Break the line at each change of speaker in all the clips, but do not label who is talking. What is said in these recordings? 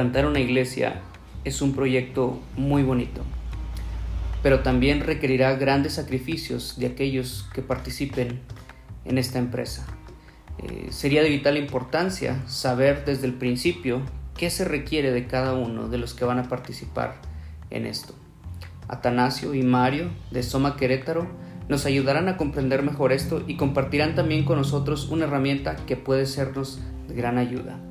plantar una iglesia es un proyecto muy bonito, pero también requerirá grandes sacrificios de aquellos que participen en esta empresa. Eh, sería de vital importancia saber desde el principio qué se requiere de cada uno de los que van a participar en esto. Atanasio y Mario de Soma Querétaro nos ayudarán a comprender mejor esto y compartirán también con nosotros una herramienta que puede sernos de gran ayuda.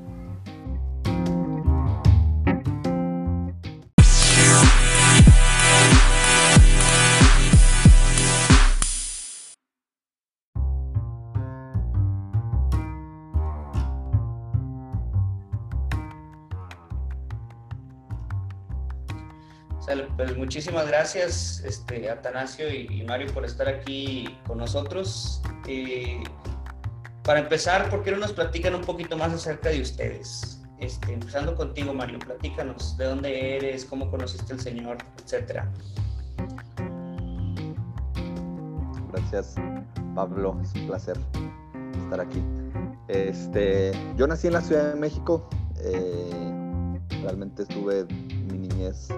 Pues muchísimas gracias, este, Atanasio y, Mario, por estar aquí con nosotros. Eh, para empezar, ¿por qué no nos platican un poquito más acerca de ustedes? Este, empezando contigo, Mario, platícanos de dónde eres, cómo conociste al Señor, etcétera.
Gracias, Pablo, es un placer estar aquí. Este, yo nací en la Ciudad de México, eh, realmente estuve mi niñez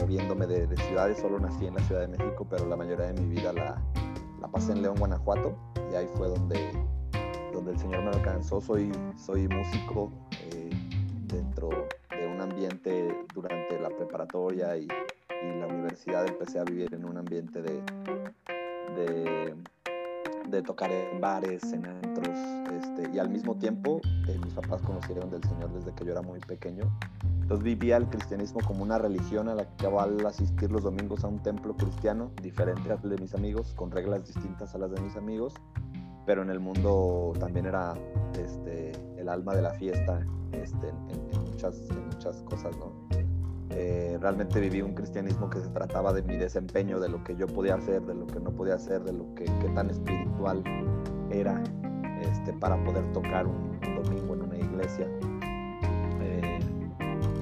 moviéndome de, ciudades, solo nací en la Ciudad de México, pero la mayoría de mi vida la, la pasé en León, Guanajuato, y ahí fue donde, donde el Señor me alcanzó. Soy, soy músico eh, dentro de un ambiente durante la preparatoria y, la universidad empecé a vivir en un ambiente de, de tocar en bares, en antros, este, y al mismo tiempo eh, mis papás conocieron del Señor desde que yo era muy pequeño entonces vivía el cristianismo como una religión a la que al asistir los domingos a un templo cristiano, diferente al de mis amigos, con reglas distintas a las de mis amigos, pero en el mundo también era este, el alma de la fiesta este, en, muchas, muchas cosas, ¿no? Eh, realmente viví un cristianismo que se trataba de mi desempeño, de lo que yo podía hacer, de lo que no podía hacer, de lo que qué tan espiritual era este, para poder tocar un domingo en una iglesia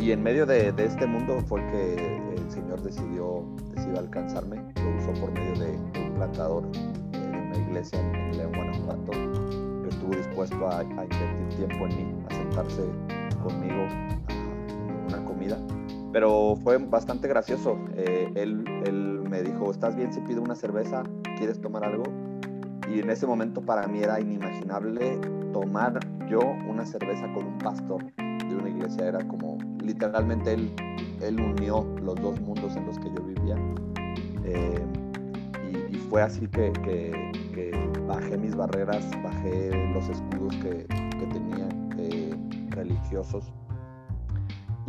y en medio de, este mundo fue que el Señor decidió, decidió alcanzarme. Lo usó por medio de, un plantador eh, de una iglesia en, León, Guanajuato, que estuvo dispuesto a, invertir tiempo en mí, a sentarse conmigo. Pero fue bastante gracioso. Eh, él, él me dijo, ¿estás bien si pido una cerveza? ¿Quieres tomar algo? Y en ese momento para mí era inimaginable tomar yo una cerveza con un pastor de una iglesia. Era como literalmente él, él unió los dos mundos en los que yo vivía. Eh, y, fue así que, bajé mis barreras, bajé los escudos que, tenía eh, religiosos.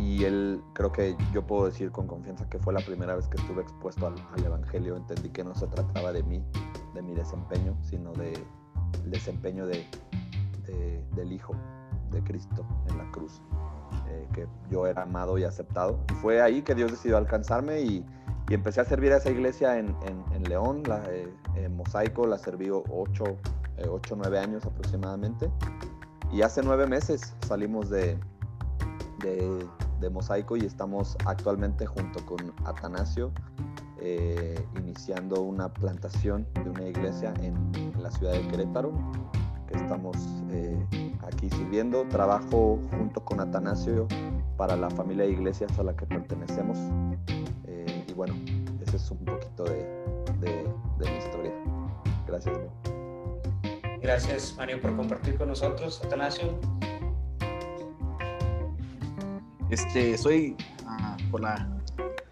Y él, creo que yo puedo decir con confianza que fue la primera vez que estuve expuesto al, Evangelio. Entendí que no se trataba de mí, de mi desempeño, sino de, del desempeño de, del Hijo de Cristo en la cruz. Eh, que yo era amado y aceptado. fue ahí que Dios decidió alcanzarme y, empecé a servir a esa iglesia en, León, la, eh, en Mosaico, la serví 8 o 9 años aproximadamente. Y hace 9 meses salimos de, Mosaico y estamos actualmente junto con Atanasio eh, iniciando una plantación de una iglesia en, en la ciudad de Querétaro, que estamos aquí sirviendo. Trabajo junto con Atanasio para la familia de iglesias a la que pertenecemos. Eh, y bueno, ese es un poquito de, de, mi historia. Gracias.
Gracias, Mario, por compartir con nosotros. Atanasio.
Este, soy, ah, por, la,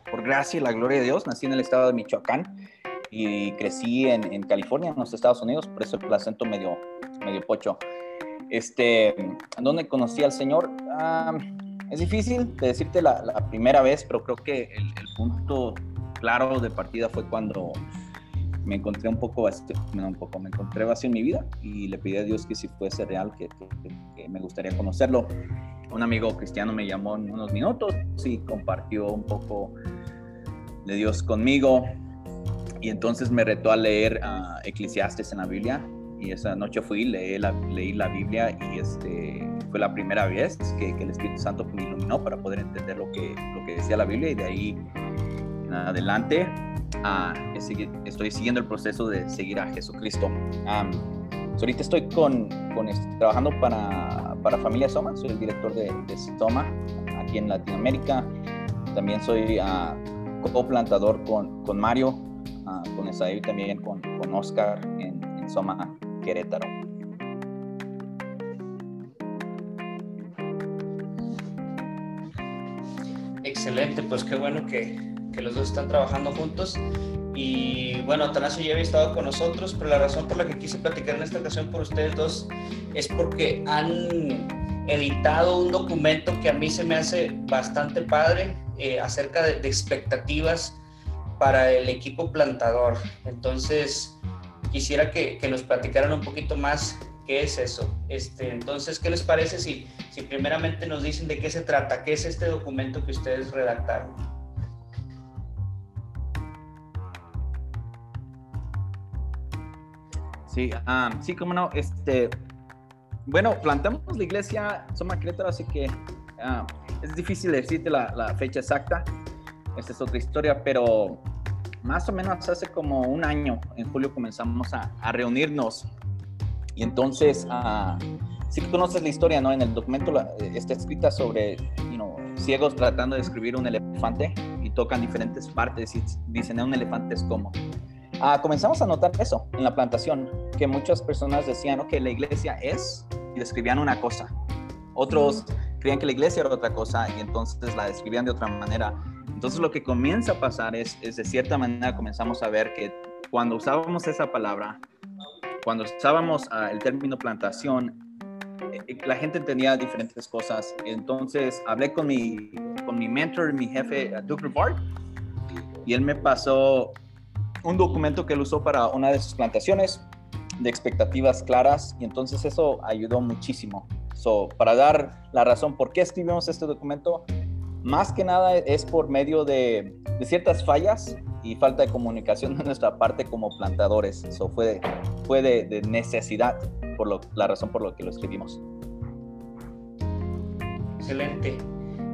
por gracia y la gloria de Dios, nací en el estado de Michoacán y crecí en, California, en los Estados Unidos, por eso el acento medio, medio pocho. Este, ¿Dónde conocí al Señor? Ah, es difícil de decirte la, primera vez, pero creo que el, punto claro de partida fue cuando me encontré un poco, un poco, me encontré vacío en mi vida y le pedí a Dios que si fuese real, que, me gustaría conocerlo. Un amigo cristiano me llamó en unos minutos y compartió un poco de Dios conmigo y entonces me retó a leer uh, Eclesiastes en la Biblia y esa noche fui, leí la, leí la Biblia y este, fue la primera vez que, el Espíritu Santo me iluminó para poder entender lo que, lo que decía la Biblia y de ahí en adelante ah, estoy siguiendo el proceso de seguir a Jesucristo. ahorita estoy con, con, trabajando para, para Familia Soma, soy el director de, de Soma aquí en Latinoamérica. También soy uh, coplantador con, con Mario, uh, con Esaí también con, con Oscar en, en Soma, Querétaro.
Excelente, pues qué bueno que, que los dos están trabajando juntos. Y bueno, Atanasio ya había estado con nosotros, pero la razón por la que quise platicar en esta ocasión por ustedes dos es porque han editado un documento que a mí se me hace bastante padre eh, acerca de, expectativas para el equipo plantador. Entonces, quisiera que, que, nos platicaran un poquito más qué es eso. Este, entonces, ¿qué les parece si, si primeramente nos dicen de qué se trata? ¿Qué es este documento que ustedes redactaron?
Sí, um, sí, cómo no. Este, bueno, plantamos la iglesia Soma Querétaro, así que uh, es difícil decirte la, la, fecha exacta. Esta es otra historia, pero más o menos hace como un año, en julio, comenzamos a, a reunirnos. Y entonces, uh, sí que conoces la historia, ¿no? En el documento la, está escrita sobre, you know, ciegos tratando de escribir un elefante y tocan diferentes partes y dicen, un elefante es como. Uh, comenzamos a notar eso en la plantación, que muchas personas decían, ok, la iglesia es, y describían una cosa. Otros creían que la iglesia era otra cosa y entonces la describían de otra manera. Entonces lo que comienza a pasar es, es de cierta manera comenzamos a ver que cuando usábamos esa palabra, cuando usábamos uh, el término plantación, eh, la gente entendía diferentes cosas. Entonces hablé con mi, con mi mentor, mi jefe, Duke Bart, y él me pasó un documento que él usó para una de sus plantaciones de expectativas claras y entonces eso ayudó muchísimo. So, para dar la razón por qué escribimos este documento, más que nada es por medio de, ciertas fallas y falta de comunicación de nuestra parte como plantadores. Eso fue, fue de, de, necesidad, por lo, la razón por la que lo escribimos.
Excelente.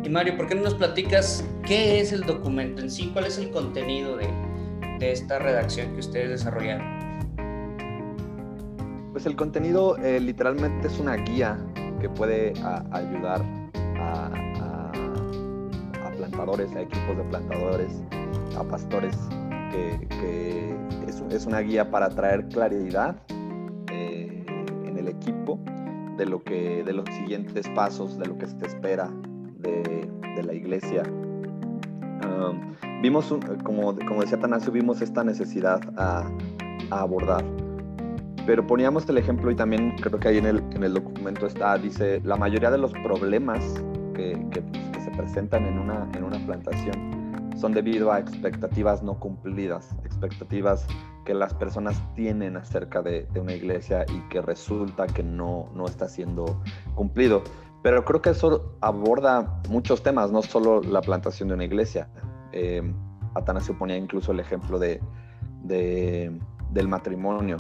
Y Mario, ¿por qué no nos platicas qué es el documento en sí? ¿Cuál es el contenido de, de esta redacción que ustedes desarrollaron?
Pues el contenido eh, literalmente es una guía que puede ayudar a, plantadores, a equipos de plantadores, a pastores, que, es, una guía para traer claridad eh, en el equipo de, lo que, de los siguientes pasos, de lo que se espera de, la iglesia. Um, vimos, un, como, como decía Tanasio, vimos esta necesidad a, abordar. Pero poníamos el ejemplo y también creo que ahí en el, en el documento está, dice, la mayoría de los problemas que, que, que se presentan en una, en una plantación son debido a expectativas no cumplidas, expectativas que las personas tienen acerca de, de una iglesia y que resulta que no, no está siendo cumplido. Pero creo que eso aborda muchos temas, no solo la plantación de una iglesia. Eh, Atanasio ponía incluso el ejemplo de, de, del matrimonio.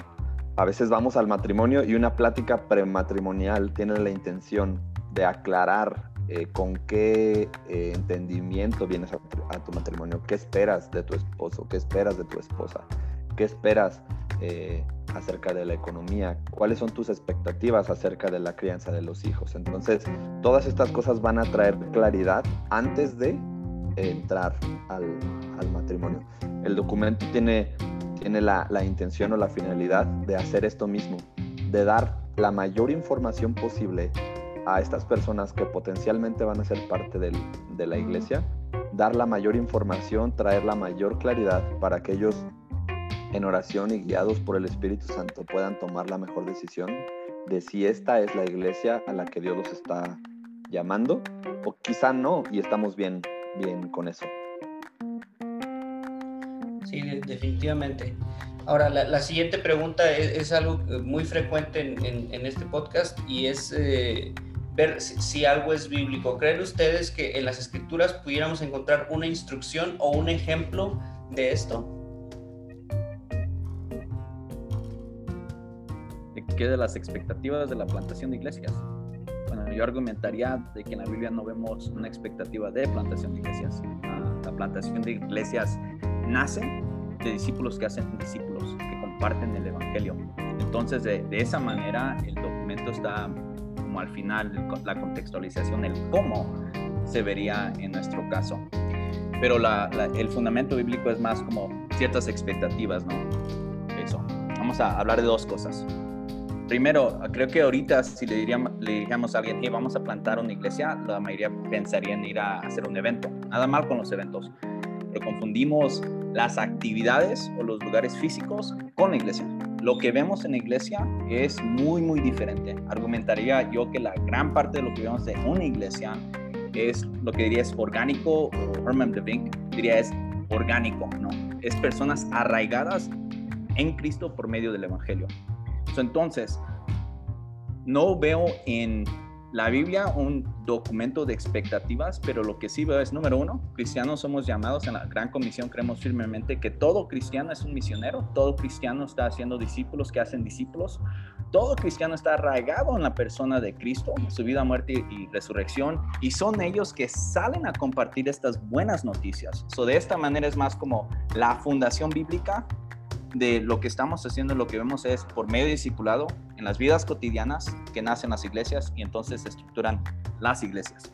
A veces vamos al matrimonio y una plática prematrimonial tiene la intención de aclarar eh, con qué eh, entendimiento vienes a, tu matrimonio, qué esperas de tu esposo, qué esperas de tu esposa, qué esperas eh, acerca de la economía, cuáles son tus expectativas acerca de la crianza de los hijos. Entonces, todas estas cosas van a traer claridad antes de entrar al, al matrimonio. El documento tiene, tiene la, la intención o la finalidad de hacer esto mismo, de dar la mayor información posible a estas personas que potencialmente van a ser parte del, de la iglesia, dar la mayor información, traer la mayor claridad para que ellos en oración y guiados por el Espíritu Santo puedan tomar la mejor decisión de si esta es la iglesia a la que Dios los está llamando o quizá no y estamos bien, bien con eso.
Sí, definitivamente. Ahora, la, la siguiente pregunta es, es, algo muy frecuente en, en, en este podcast y es eh, ver si, si, algo es bíblico. ¿Creen ustedes que en las escrituras pudiéramos encontrar una instrucción o un ejemplo de esto?
¿De qué de las expectativas de la plantación de iglesias? Yo argumentaría de que en la Biblia no vemos una expectativa de plantación de iglesias. Uh, la plantación de iglesias nace de discípulos que hacen discípulos, que comparten el Evangelio. Entonces, de esa manera, el documento está como al final la contextualización, el cómo se vería en nuestro caso. Pero el fundamento bíblico es más como ciertas expectativas, ¿no? Eso. Vamos a hablar de dos cosas. Primero, creo que ahorita si le, diríamos, a alguien, hey, vamos a plantar una iglesia, la mayoría pensaría en ir a hacer un evento. Nada mal con los eventos. Pero confundimos las actividades o los lugares físicos con la iglesia. Lo que vemos en la iglesia es muy, muy diferente. Argumentaría yo que la gran parte de lo que vemos en una iglesia es lo que diría es orgánico, o Herman de Vink diría es orgánico, ¿no? Es personas arraigadas en Cristo por medio del Evangelio. Entonces, no veo en la Biblia un documento de expectativas, pero lo que sí veo es, número uno, cristianos somos llamados en la gran comisión, creemos firmemente que todo cristiano es un misionero, todo cristiano está haciendo discípulos que hacen discípulos, todo cristiano está arraigado en la persona de Cristo, su vida, muerte y resurrección, y son ellos que salen a compartir estas buenas noticias. So, de esta manera es más como la fundación bíblica de lo que estamos haciendo, lo que vemos es por medio discipulado en las vidas cotidianas que nacen las iglesias y entonces se estructuran las iglesias.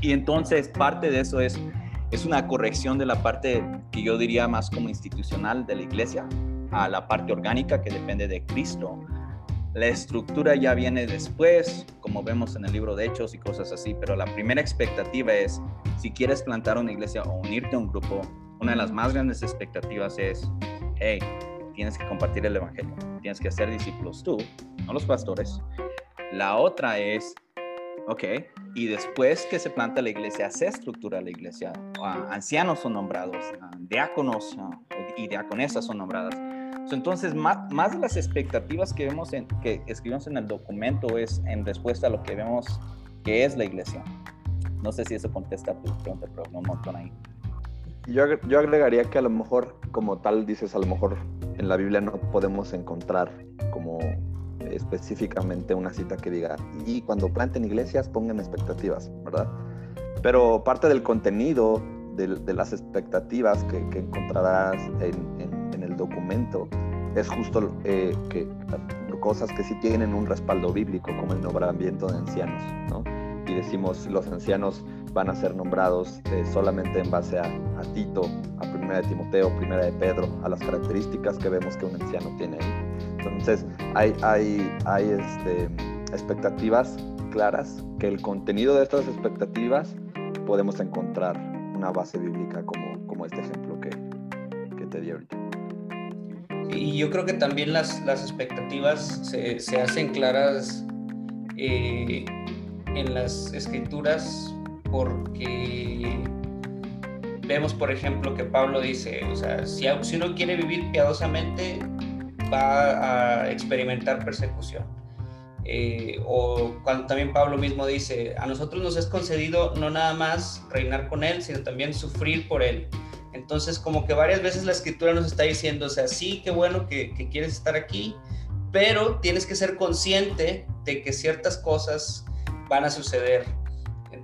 Y entonces parte de eso es, es una corrección de la parte que yo diría más como institucional de la iglesia a la parte orgánica que depende de Cristo. La estructura ya viene después, como vemos en el libro de Hechos y cosas así, pero la primera expectativa es, si quieres plantar una iglesia o unirte a un grupo, una de las más grandes expectativas es, hey, tienes que compartir el Evangelio, tienes que hacer discípulos tú, no los pastores. La otra es, ok, y después que se planta la iglesia, se estructura la iglesia, ancianos son nombrados, diáconos y diaconesas son nombradas. Entonces, más, más, de las expectativas que vemos en, que escribimos en el documento es en respuesta a lo que vemos que es la iglesia. No sé si eso contesta a tu pregunta, pero un montón ahí.
Yo, yo agregaría que a lo mejor, como tal dices, a lo mejor en la Biblia no podemos encontrar como específicamente una cita que diga, y cuando planten iglesias pongan expectativas, ¿verdad? Pero parte del contenido de, las expectativas que, encontrarás en, en, el documento es justo eh, que cosas que sí tienen un respaldo bíblico, como el nombramiento de ancianos, ¿no? Y decimos, los ancianos van a ser nombrados eh, solamente en base a, Tito, a Primera de Timoteo, Primera de Pedro, a las características que vemos que un anciano tiene ahí. Entonces, hay, hay, hay este, expectativas claras, que el contenido de estas expectativas podemos encontrar una base bíblica como, como este ejemplo que, que te di ahorita.
Y yo creo que también las, las expectativas se, se hacen claras eh, en las escrituras porque vemos, por ejemplo, que Pablo dice, o sea, si, si uno quiere vivir piadosamente, va a experimentar persecución. Eh, o cuando también Pablo mismo dice, a nosotros nos es concedido no nada más reinar con Él, sino también sufrir por Él. Entonces, como que varias veces la escritura nos está diciendo, o sea, sí, qué bueno que, que quieres estar aquí, pero tienes que ser consciente de que ciertas cosas van a suceder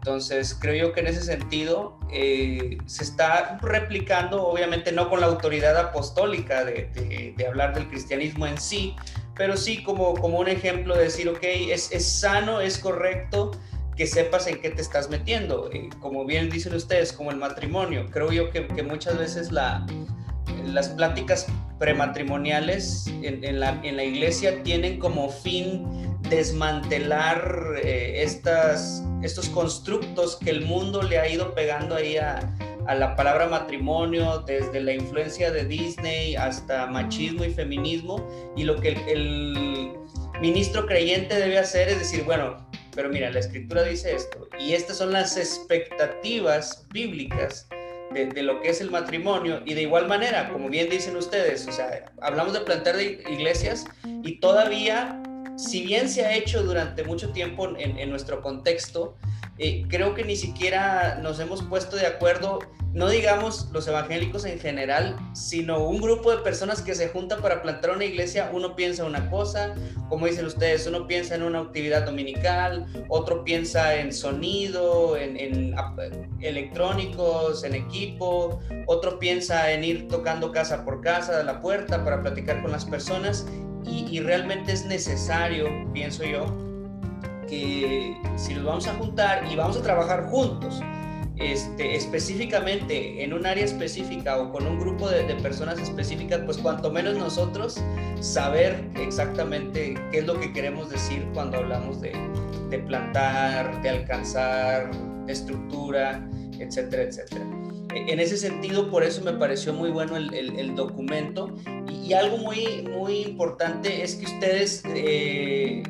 entonces, creo yo que en ese sentido eh, se está replicando, obviamente no con la autoridad apostólica de, hablar del cristianismo en sí, pero sí como, como un ejemplo de decir, ok, es, es sano, es correcto que sepas en qué te estás metiendo. Eh, como bien dicen ustedes, como el matrimonio. Creo yo que, muchas veces la, las pláticas prematrimoniales en, la, iglesia tienen como fin desmantelar eh, estas, estos constructos que el mundo le ha ido pegando ahí a, a, la palabra matrimonio, desde la influencia de Disney hasta machismo y feminismo, y lo que el ministro creyente debe hacer es decir, bueno, pero mira, la escritura dice esto, y estas son las expectativas bíblicas de, lo que es el matrimonio y de igual manera, como bien dicen ustedes, o sea, hablamos de plantar de iglesias y todavía, si bien se ha hecho durante mucho tiempo en, en nuestro contexto, eh, creo que ni siquiera nos hemos puesto de acuerdo, no digamos los evangélicos en general, sino un grupo de personas que se juntan para plantar una iglesia, uno piensa una cosa, como dicen ustedes, uno piensa en una actividad dominical, otro piensa en sonido, en, electrónicos, en equipo, otro piensa en ir tocando casa por casa, de la puerta para platicar con las personas y realmente es necesario, pienso yo, que si nos vamos a juntar y vamos a trabajar juntos, este, específicamente en un área específica o con un grupo de, personas específicas, pues cuanto menos nosotros saber exactamente qué es lo que queremos decir cuando hablamos de, de plantar, de alcanzar, de estructura, etcétera, etcétera. En ese sentido, por eso me pareció muy bueno el, documento. Y, algo muy, muy importante es que ustedes eh,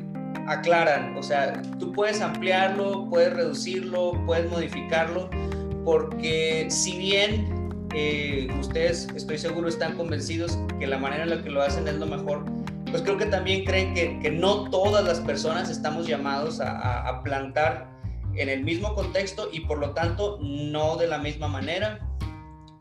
aclaran, o sea, tú puedes ampliarlo, puedes reducirlo, puedes modificarlo, porque si bien eh, ustedes, estoy seguro, están convencidos que la manera en la que lo hacen es lo mejor, pues creo que también creen que, no todas las personas estamos llamados a, plantar en el mismo contexto y por lo tanto no de la misma manera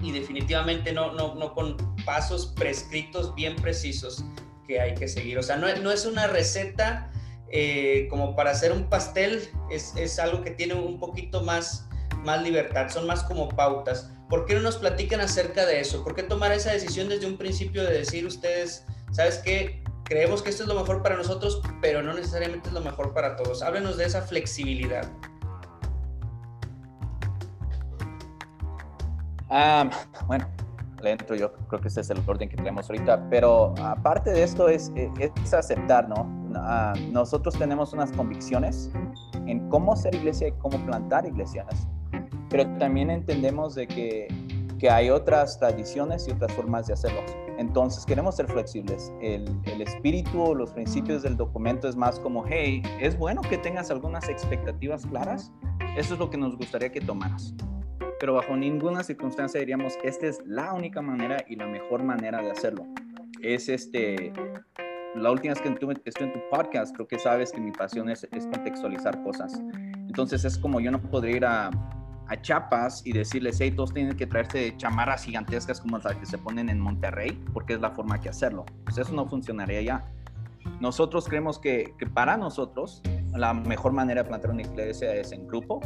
y definitivamente no, no, no con pasos prescritos bien precisos que hay que seguir. O sea, no, no es una receta eh, como para hacer un pastel es, es, algo que tiene un poquito más, más libertad, son más como pautas. ¿Por qué no nos platican acerca de eso? ¿Por qué tomar esa decisión desde un principio de decir ustedes, sabes qué, creemos que esto es lo mejor para nosotros, pero no necesariamente es lo mejor para todos? Háblenos de esa flexibilidad.
Ah, bueno, le entro yo, creo que ese es el orden que tenemos ahorita, pero aparte de esto es, es aceptar, ¿no? Ah, nosotros tenemos unas convicciones en cómo ser iglesia y cómo plantar iglesias, pero también entendemos de que, que hay otras tradiciones y otras formas de hacerlo. Entonces queremos ser flexibles. El, el espíritu o los principios del documento es más como, hey, es bueno que tengas algunas expectativas claras. Eso es lo que nos gustaría que tomaras pero bajo ninguna circunstancia diríamos esta es la única manera y la mejor manera de hacerlo. Es este, la última vez que estuve, en tu podcast, creo que sabes que mi pasión es, contextualizar cosas. Entonces es como yo no podría ir a, a Chiapas y decirles, hey, todos tienen que traerse chamarras gigantescas como las que se ponen en Monterrey, porque es la forma que hacerlo. Pues eso no funcionaría ya. Nosotros creemos que, que para nosotros la mejor manera de plantar una iglesia es en grupo,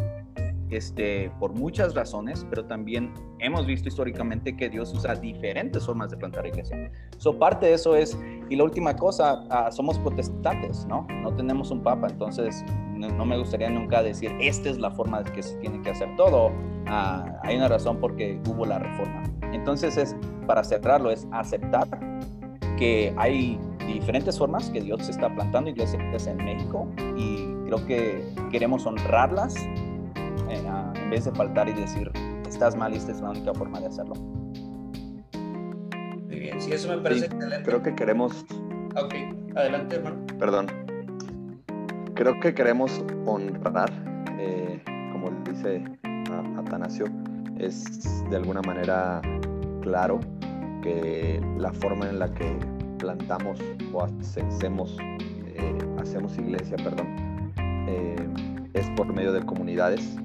este, por muchas razones, pero también hemos visto históricamente que Dios usa diferentes formas de plantar iglesia. So, parte de eso es, y la última cosa, ah, somos protestantes, ¿no? No tenemos un papa, entonces no, me gustaría nunca decir, esta es la forma que se tiene que hacer todo. Ah, hay una razón porque hubo la reforma. Entonces, es, para cerrarlo, es aceptar que hay diferentes formas que Dios está plantando iglesias en México y creo que queremos honrarlas vez de faltar y decir, estás mal y esta es la única forma de hacerlo.
Muy bien, sí, eso me parece excelente.
Creo que queremos...
Ok, adelante, hermano.
Perdón. Creo que queremos honrar, eh, como dice Atanasio, es de alguna manera claro que la forma en la que plantamos o hacemos, eh, hacemos iglesia, perdón, eh, es por medio de comunidades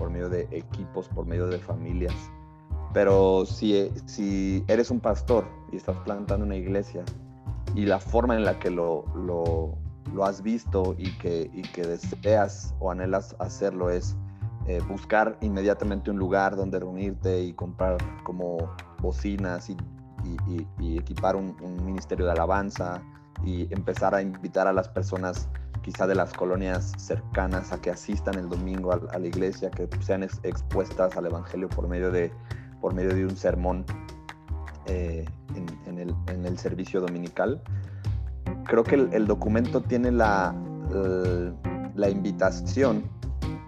por medio de equipos, por medio de familias. Pero si, si eres un pastor y estás plantando una iglesia y la forma en la que lo, lo, has visto y que, y que deseas o anhelas hacerlo es eh, buscar inmediatamente un lugar donde reunirte y comprar como bocinas y, y, equipar un, ministerio de alabanza y empezar a invitar a las personas quizá de las colonias cercanas a que asistan el domingo a, la iglesia, que sean expuestas al Evangelio por medio de, por medio de un sermón eh, en, el, servicio dominical. Creo que el, documento tiene la, la, invitación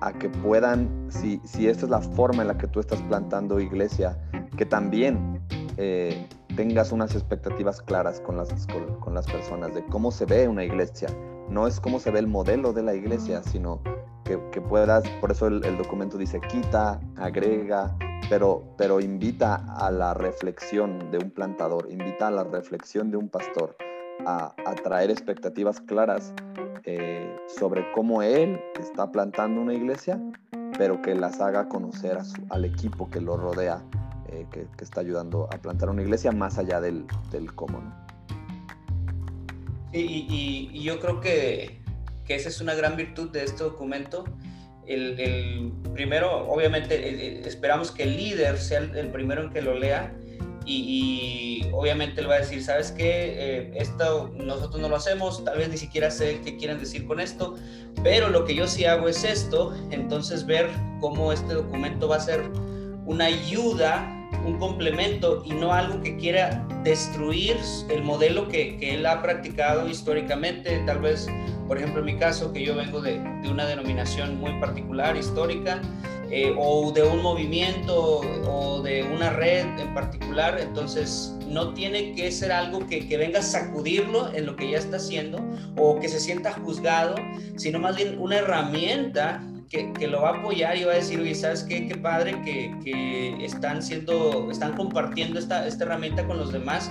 a que puedan, si, si esta es la forma en la que tú estás plantando iglesia, que también eh, tengas unas expectativas claras con las, con las personas de cómo se ve una iglesia, no es cómo se ve el modelo de la iglesia, sino que, puedas, por eso el, documento dice quita, agrega, pero, pero invita a la reflexión de un plantador, invita a la reflexión de un pastor, a, traer expectativas claras eh, sobre cómo él está plantando una iglesia, pero que las haga conocer al equipo que lo rodea, eh, que, está ayudando a plantar una iglesia más allá del, del cómo. ¿no?
Y, yo creo que, que, esa es una gran virtud de este documento. El, primero, obviamente, esperamos que el líder sea el, primero en que lo lea y, obviamente él va a decir, ¿sabes qué? Eh, esto nosotros no lo hacemos, tal vez ni siquiera sé qué quieren decir con esto, pero lo que yo sí hago es esto, entonces ver cómo este documento va a ser una ayuda, un complemento y no algo que quiera destruir el modelo que, él ha practicado históricamente, tal vez, por ejemplo, en mi caso, que yo vengo de, de una denominación muy particular, histórica, eh, o de un movimiento o de una red en particular, entonces no tiene que ser algo que, que, venga a sacudirlo en lo que ya está haciendo o que se sienta juzgado, sino más bien una herramienta que, que, lo va a apoyar y va a decir, oye, ¿sabes qué? Qué padre que, que están siendo, están compartiendo esta, esta herramienta con los demás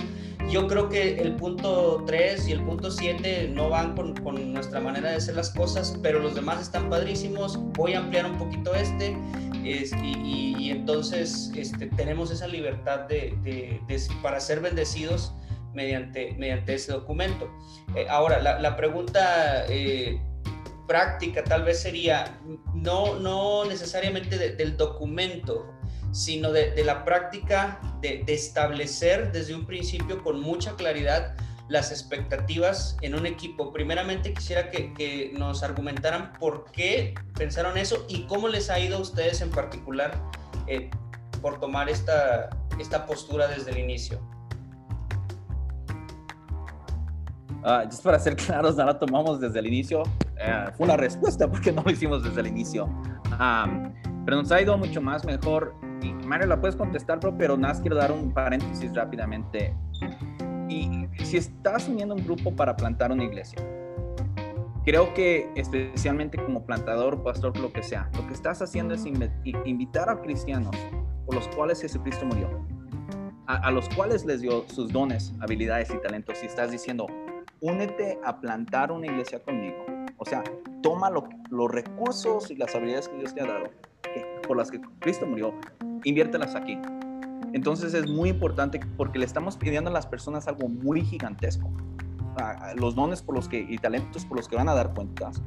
yo creo que el punto 3 y el punto 7 no van con, con, nuestra manera de hacer las cosas, pero los demás están padrísimos. Voy a ampliar un poquito este es, y, y, entonces este, tenemos esa libertad de, de, de, para ser bendecidos mediante, mediante ese documento. Eh, ahora, la, la pregunta... Eh, práctica tal vez sería no, no necesariamente de, del documento, sino de, la práctica de, establecer desde un principio con mucha claridad las expectativas en un equipo. Primeramente quisiera que, que, nos argumentaran por qué pensaron eso y cómo les ha ido a ustedes en particular eh, por tomar esta, esta postura desde el inicio.
Uh, just para ser claros, no la tomamos desde el inicio. Uh, fue una respuesta porque no lo hicimos desde el inicio. Um, pero nos ha ido mucho más mejor y Mario la puedes contestar, bro, pero nada, quiero dar un paréntesis rápidamente. Y si estás uniendo un grupo para plantar una iglesia, creo que especialmente como plantador, pastor, lo que sea, lo que estás haciendo es invitar a cristianos por los cuales Jesucristo murió, a, a los cuales les dio sus dones, habilidades y talentos. Y estás diciendo, únete a plantar una iglesia conmigo. O sea, toma lo, los recursos y las habilidades que Dios te ha dado, que, por las que Cristo murió, inviértelas aquí. Entonces es muy importante porque le estamos pidiendo a las personas algo muy gigantesco. Los dones por los que, y talentos por los que van a dar cuentas,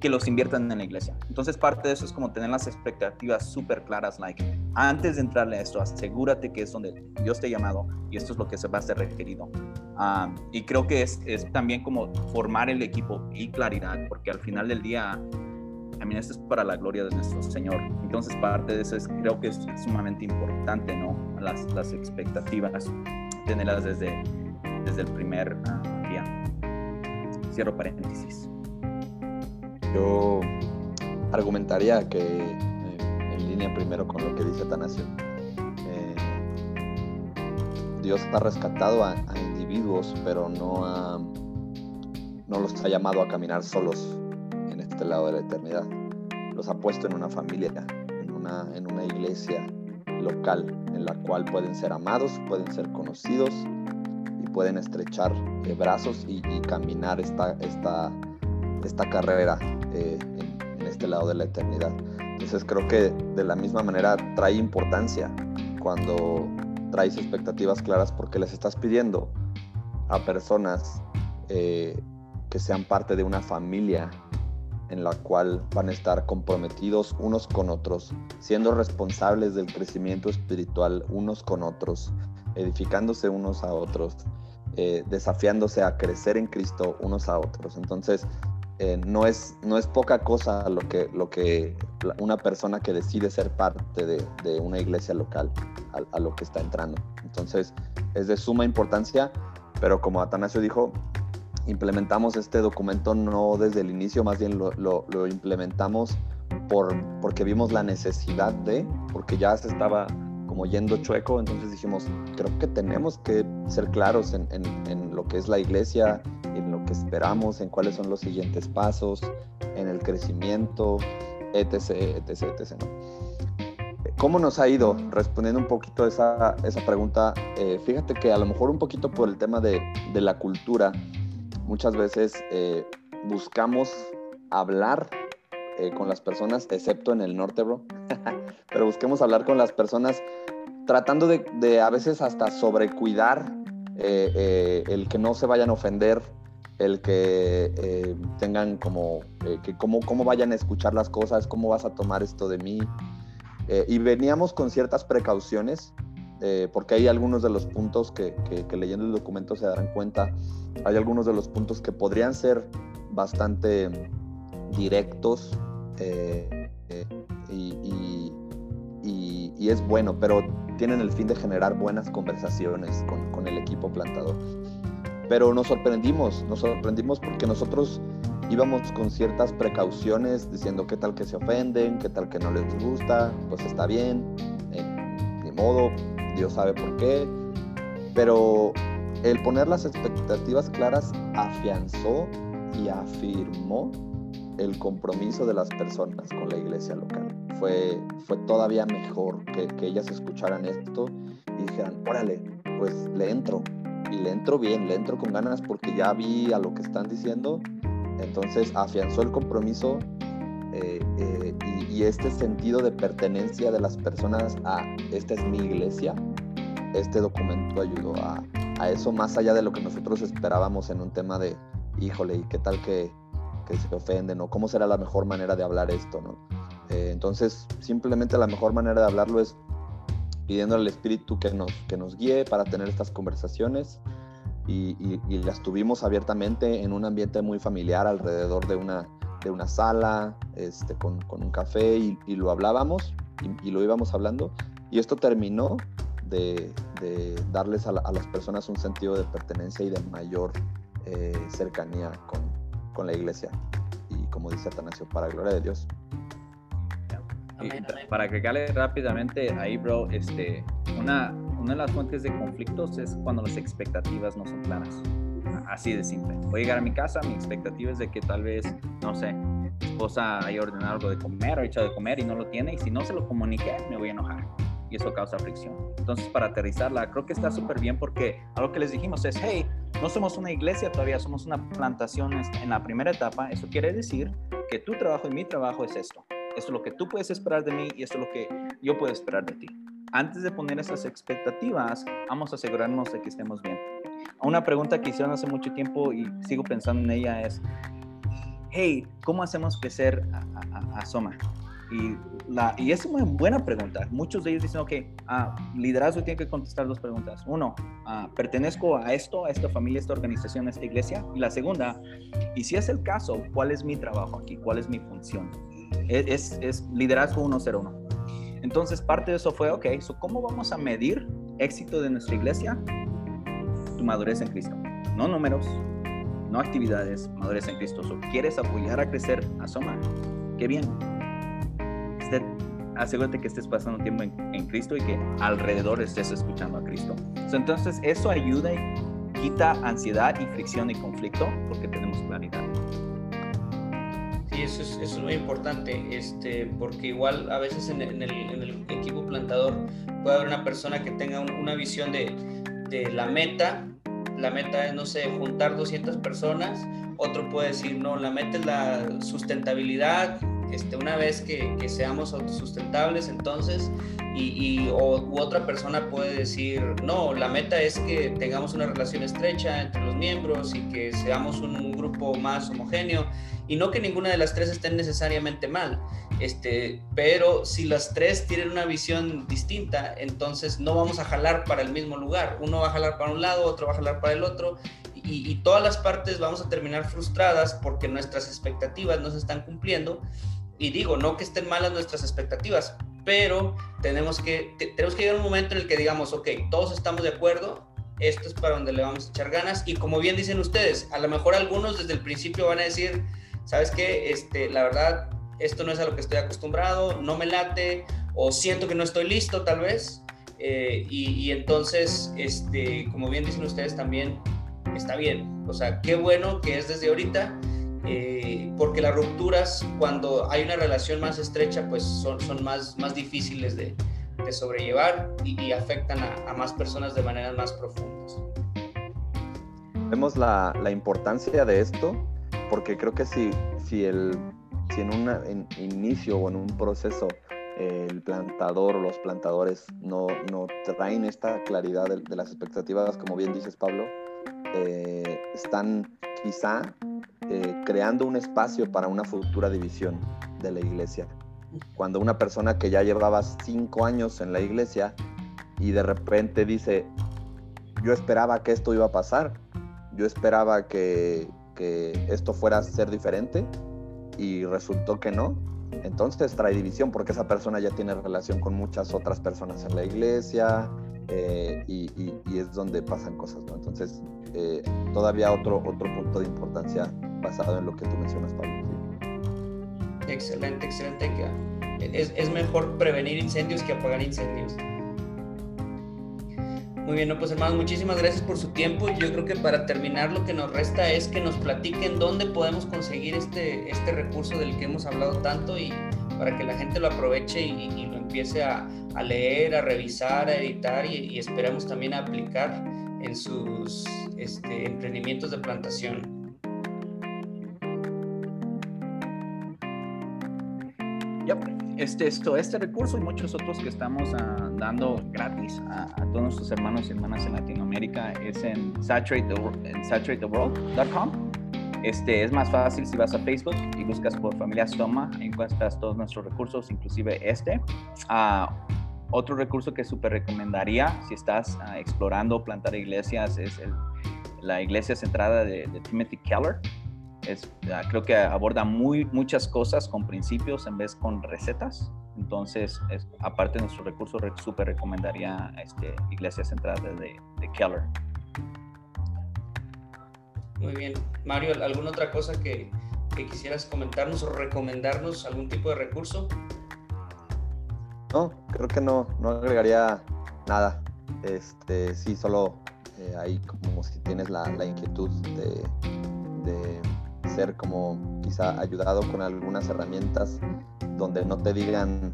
que los inviertan en la iglesia. Entonces parte de eso es como tener las expectativas súper claras, like, antes de entrarle a esto, asegúrate que es donde Dios te ha llamado y esto es lo que se va a hacer requerido. Um, y creo que es, es también como formar el equipo y claridad, porque al final del día también esto es para la gloria de nuestro Señor. Entonces parte de eso es, creo que es sumamente importante, ¿no? Las, las expectativas, tenerlas desde, desde el primer uh, día. Cierro paréntesis.
Yo argumentaría que en línea primero con lo que dice Tanasio. Eh, Dios ha rescatado a, a individuos, pero no, ha, no los ha llamado a caminar solos este lado de la eternidad. Los ha puesto en una familia, en una, en una iglesia local en la cual pueden ser amados, pueden ser conocidos y pueden estrechar eh, brazos y, caminar esta, esta, esta carrera eh, en, en, este lado de la eternidad. Entonces creo que de la misma manera trae importancia cuando traes expectativas claras porque les estás pidiendo a personas eh, que sean parte de una familia en la cual van a estar comprometidos unos con otros, siendo responsables del crecimiento espiritual unos con otros, edificándose unos a otros, eh, desafiándose a crecer en Cristo unos a otros. Entonces, eh, no, es, no es poca cosa lo que, lo que una persona que decide ser parte de, de una iglesia local a, lo que está entrando. Entonces, es de suma importancia, pero como Atanasio dijo, implementamos este documento no desde el inicio, más bien lo, lo, implementamos por, porque vimos la necesidad de, porque ya se estaba como yendo chueco, entonces dijimos, creo que tenemos que ser claros en, en lo que es la iglesia, en lo que esperamos, en cuáles son los siguientes pasos, en el crecimiento, etc., etc., etc. ¿Cómo nos ha ido? Respondiendo un poquito esa, esa pregunta, eh, fíjate que a lo mejor un poquito por el tema de, de la cultura, muchas veces eh, buscamos hablar eh, con las personas, excepto en el norte, bro, pero busquemos hablar con las personas tratando de, de a veces hasta sobrecuidar eh, el que no se vayan a ofender, el que tengan como, que cómo, cómo vayan a escuchar las cosas, cómo vas a tomar esto de mí. y veníamos con ciertas precauciones eh, porque hay algunos de los puntos que, leyendo el documento se darán cuenta, hay algunos de los puntos que podrían ser bastante directos eh, eh, y, es bueno, pero tienen el fin de generar buenas conversaciones con, con el equipo plantador. Pero nos sorprendimos, nos sorprendimos porque nosotros íbamos con ciertas precauciones diciendo qué tal que se ofenden, qué tal que no les gusta, pues está bien, eh, de modo, Dios sabe por qué, pero el poner las expectativas claras afianzó y afirmó el compromiso de las personas con la iglesia local. Fue, fue todavía mejor que, que ellas escucharan esto y dijeran, órale, pues le entro. Y le entro bien, le entro con ganas porque ya vi a lo que están diciendo entonces afianzó el compromiso eh, eh, y, este sentido de pertenencia de las personas a esta es mi iglesia. Este documento ayudó a, eso más allá de lo que nosotros esperábamos en un tema de, híjole, ¿y qué tal que, se ofenden? ¿O cómo será la mejor manera de hablar esto? ¿no? Eh, entonces, simplemente la mejor manera de hablarlo es pidiendo al Espíritu que nos, que nos guíe para tener estas conversaciones y, las tuvimos abiertamente en un ambiente muy familiar alrededor de una, de una sala, este, con, con un café y, lo hablábamos y, lo íbamos hablando. Y esto terminó de, de darles a, las personas un sentido de pertenencia y de mayor eh, cercanía con, con, la iglesia. Y como dice Atanasio, para gloria de Dios.
Para agregarle rápidamente ahí, bro, este, una, una de las fuentes de conflictos es cuando las expectativas no son claras. Así de simple. Voy a llegar a mi casa, mi expectativa es de que tal vez, no sé, mi esposa haya ordenado algo de comer o hecho de comer y no lo tiene y si no se lo comuniqué me voy a enojar y eso causa fricción. Entonces, para aterrizarla, creo que está súper bien porque algo que les dijimos es, hey, no somos una iglesia todavía, somos una plantación en la primera etapa. Eso quiere decir que tu trabajo y mi trabajo es esto. Esto es lo que tú puedes esperar de mí y esto es lo que yo puedo esperar de ti antes de poner esas expectativas, vamos a asegurarnos de que estemos bien. Una pregunta que hicieron hace mucho tiempo y sigo pensando en ella es, hey, ¿cómo hacemos crecer a, Soma? Y, la, y es una buena pregunta. Muchos de ellos dicen, ok, ah, liderazgo tiene que contestar dos preguntas. Uno, ah, ¿pertenezco a esto, a esta familia, a esta organización, a esta iglesia? Y la segunda, y si es el caso, ¿cuál es mi trabajo aquí? ¿Cuál es mi función? Es, es liderazgo 101. Entonces, parte de eso fue, ok, ¿cómo vamos a medir éxito de nuestra iglesia? Tu madurez en Cristo. No números, no actividades, madurez en Cristo. ¿Quieres apoyar a crecer a Soma? Qué bien. asegúrate que estés pasando tiempo en, Cristo y que alrededor estés escuchando a Cristo. entonces, eso ayuda y quita ansiedad y fricción y conflicto porque tenemos claridad
eso es, muy importante, este, porque igual a veces en, el, equipo plantador puede haber una persona que tenga una visión de, la meta, la meta es, no sé, juntar 200 personas, otro puede decir, no, la meta es la sustentabilidad, este, una vez que, seamos autosustentables, entonces, y, u otra persona puede decir, no, la meta es que tengamos una relación estrecha entre los miembros y que seamos un grupo más homogéneo y no que ninguna de las tres estén necesariamente mal, este, pero si las tres tienen una visión distinta, entonces no vamos a jalar para el mismo lugar. Uno va a jalar para un lado, otro va a jalar para el otro, y, todas las partes vamos a terminar frustradas porque nuestras expectativas no se están cumpliendo. Y digo, no que estén malas nuestras expectativas, pero tenemos que, tenemos que llegar a un momento en el que digamos, ok, todos estamos de acuerdo, esto es para donde le vamos a echar ganas. Y como bien dicen ustedes, a lo mejor algunos desde el principio van a decir, ¿sabes qué? Este, la verdad, esto no es a lo que estoy acostumbrado, no me late, o siento que no estoy listo tal vez. Eh, y, entonces, este, como bien dicen ustedes también, está bien. O sea, qué bueno que es desde ahorita, eh, porque las rupturas, cuando hay una relación más estrecha, pues son, son más, más difíciles de, de sobrellevar y, afectan a, más personas de maneras más profundas.
Vemos la, la importancia de esto porque creo que si, si, el, si en un inicio o en un proceso el plantador o los plantadores no, no traen esta claridad de, las expectativas, como bien dices Pablo, eh, están quizá eh, creando un espacio para una futura división de la iglesia. Cuando una persona que ya llevaba cinco años en la iglesia y de repente dice, yo esperaba que esto iba a pasar, yo esperaba que, que esto fuera a ser diferente y resultó que no, entonces trae división porque esa persona ya tiene relación con muchas otras personas en la iglesia eh, y, es donde pasan cosas, ¿no? Entonces, eh, todavía otro, otro punto de importancia basado en lo que tú mencionas, Pablo.
Excelente, excelente. Es, es mejor prevenir incendios que apagar incendios. Muy bien, no, pues hermanos, muchísimas gracias por su tiempo. Yo creo que para terminar lo que nos resta es que nos platiquen dónde podemos conseguir este, este recurso del que hemos hablado tanto y para que la gente lo aproveche y, lo empiece a, leer, a revisar, a editar y, esperemos también a aplicar en sus este, emprendimientos de plantación.
Este, esto, este recurso y muchos otros que estamos ah, dando gratis a, todos nuestros hermanos y hermanas en Latinoamérica es en saturatetheworld.com. Este, es más fácil si vas a Facebook y buscas por Familia Soma, encuentras todos nuestros recursos, inclusive este. Uh, otro recurso que súper recomendaría si estás uh, explorando plantar iglesias es la iglesia centrada de Timothy Keller creo que aborda muy, muchas cosas con principios en vez con recetas. Entonces, aparte de nuestro recurso, súper recomendaría este, Iglesia Central de, de, Keller.
Muy bien. Mario, ¿alguna otra cosa que, que, quisieras comentarnos o recomendarnos algún tipo de recurso?
No, creo que no, no agregaría nada. Este, sí, solo eh, ahí como si tienes la, la inquietud de ser como quizá ayudado con algunas herramientas donde no te digan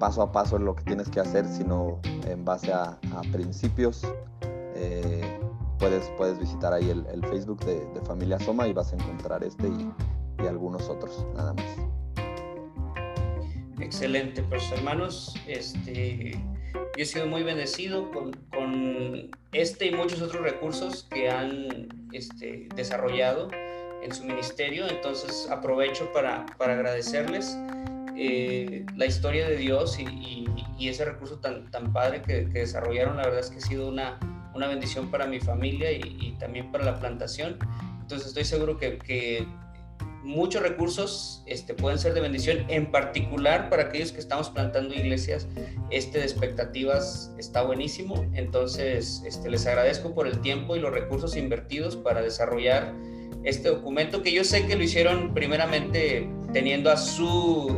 paso a paso lo que tienes que hacer, sino en base a, principios. Eh, puedes, puedes visitar ahí el, Facebook de, Familia Soma y vas a encontrar este y, algunos otros, nada más.
Excelente, pues hermanos, este, yo he sido muy bendecido con, con este y muchos otros recursos que han este, desarrollado en su ministerio. Entonces aprovecho para, para agradecerles eh, la historia de Dios y, ese recurso tan, tan padre que, que, desarrollaron. La verdad es que ha sido una, una bendición para mi familia y, también para la plantación. Entonces estoy seguro que, que muchos recursos este, pueden ser de bendición, en particular para aquellos que estamos plantando iglesias, este de expectativas está buenísimo, entonces este, les agradezco por el tiempo y los recursos invertidos para desarrollar este documento, que yo sé que lo hicieron primeramente teniendo a su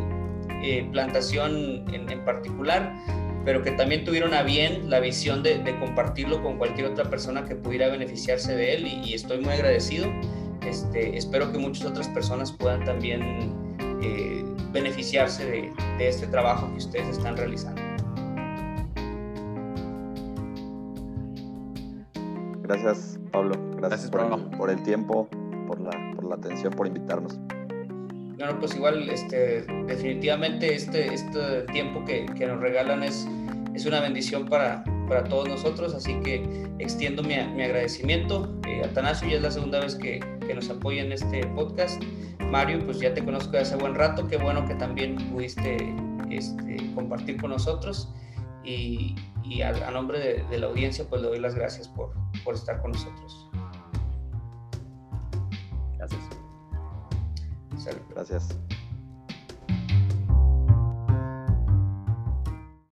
eh, plantación en, particular, pero que también tuvieron a bien la visión de, compartirlo con cualquier otra persona que pudiera beneficiarse de él y, estoy muy agradecido. Este, espero que muchas otras personas puedan también eh, beneficiarse de, este trabajo que ustedes están realizando.
Gracias, Pablo. Gracias, por, por el tiempo por la, por la atención, por invitarnos.
Bueno, pues igual, este, definitivamente este, este tiempo que, que nos regalan es, es una bendición para, para todos nosotros, así que extiendo mi, mi agradecimiento. Eh, Atanasio, ya es la segunda vez que, que, nos apoya en este podcast. Mario, pues ya te conozco de hace buen rato, qué bueno que también pudiste este, compartir con nosotros. Y, y a, a, nombre de, de, la audiencia, pues le doy las gracias por, por estar con nosotros.
Gracias.